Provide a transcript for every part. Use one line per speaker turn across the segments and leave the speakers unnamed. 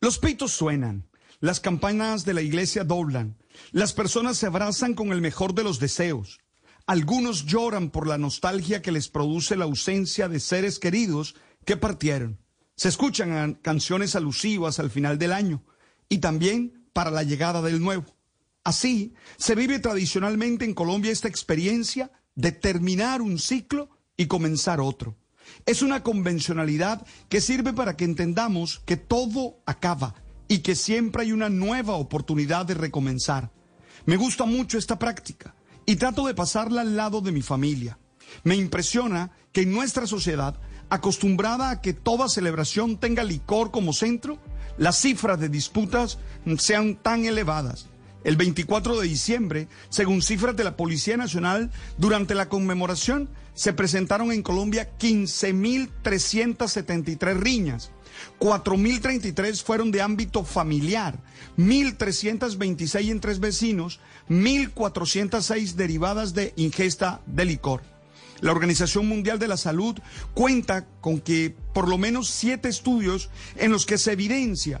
Los pitos suenan, las campanas de la iglesia doblan, las personas se abrazan con el mejor de los deseos. Algunos lloran por la nostalgia que les produce la ausencia de seres queridos que partieron. Se escuchan canciones alusivas al final del año y también para la llegada del nuevo. Así se vive tradicionalmente en Colombia esta experiencia de terminar un ciclo y comenzar otro. Es una convencionalidad que sirve para que entendamos que todo acaba y que siempre hay una nueva oportunidad de recomenzar. Me gusta mucho esta práctica y trato de pasarla al lado de mi familia. Me impresiona que en nuestra sociedad, acostumbrada a que toda celebración tenga licor como centro, las cifras de disputas sean tan elevadas. El 24 de diciembre, según cifras de la Policía Nacional, durante la conmemoración se presentaron en Colombia 15.373 riñas. 4.033 fueron de ámbito familiar, 1.326 entre vecinos, 1.406 derivadas de ingesta de licor. La Organización Mundial de la Salud cuenta con que por lo menos siete estudios en los que se evidencia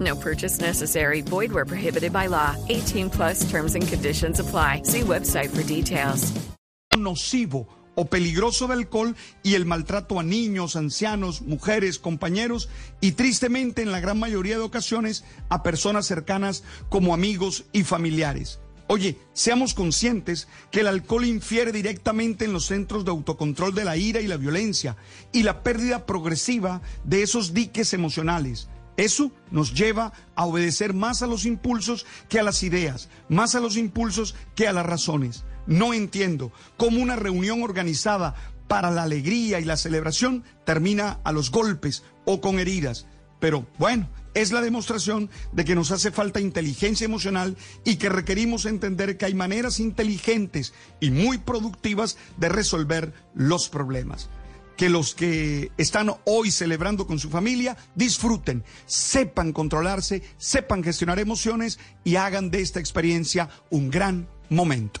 No purchase necessary. Void where prohibited by law. 18 plus terms and conditions apply. See website for details.
Nocivo o peligroso de alcohol y el maltrato a niños, ancianos, mujeres, compañeros y tristemente en la gran mayoría de ocasiones a personas cercanas como amigos y familiares. Oye, seamos conscientes que el alcohol infiere directamente en los centros de autocontrol de la ira y la violencia y la pérdida progresiva de esos diques emocionales. Eso nos lleva a obedecer más a los impulsos que a las ideas, más a los impulsos que a las razones. No entiendo cómo una reunión organizada para la alegría y la celebración termina a los golpes o con heridas. Pero bueno, es la demostración de que nos hace falta inteligencia emocional y que requerimos entender que hay maneras inteligentes y muy productivas de resolver los problemas. Que los que están hoy celebrando con su familia disfruten, sepan controlarse, sepan gestionar emociones y hagan de esta experiencia un gran momento.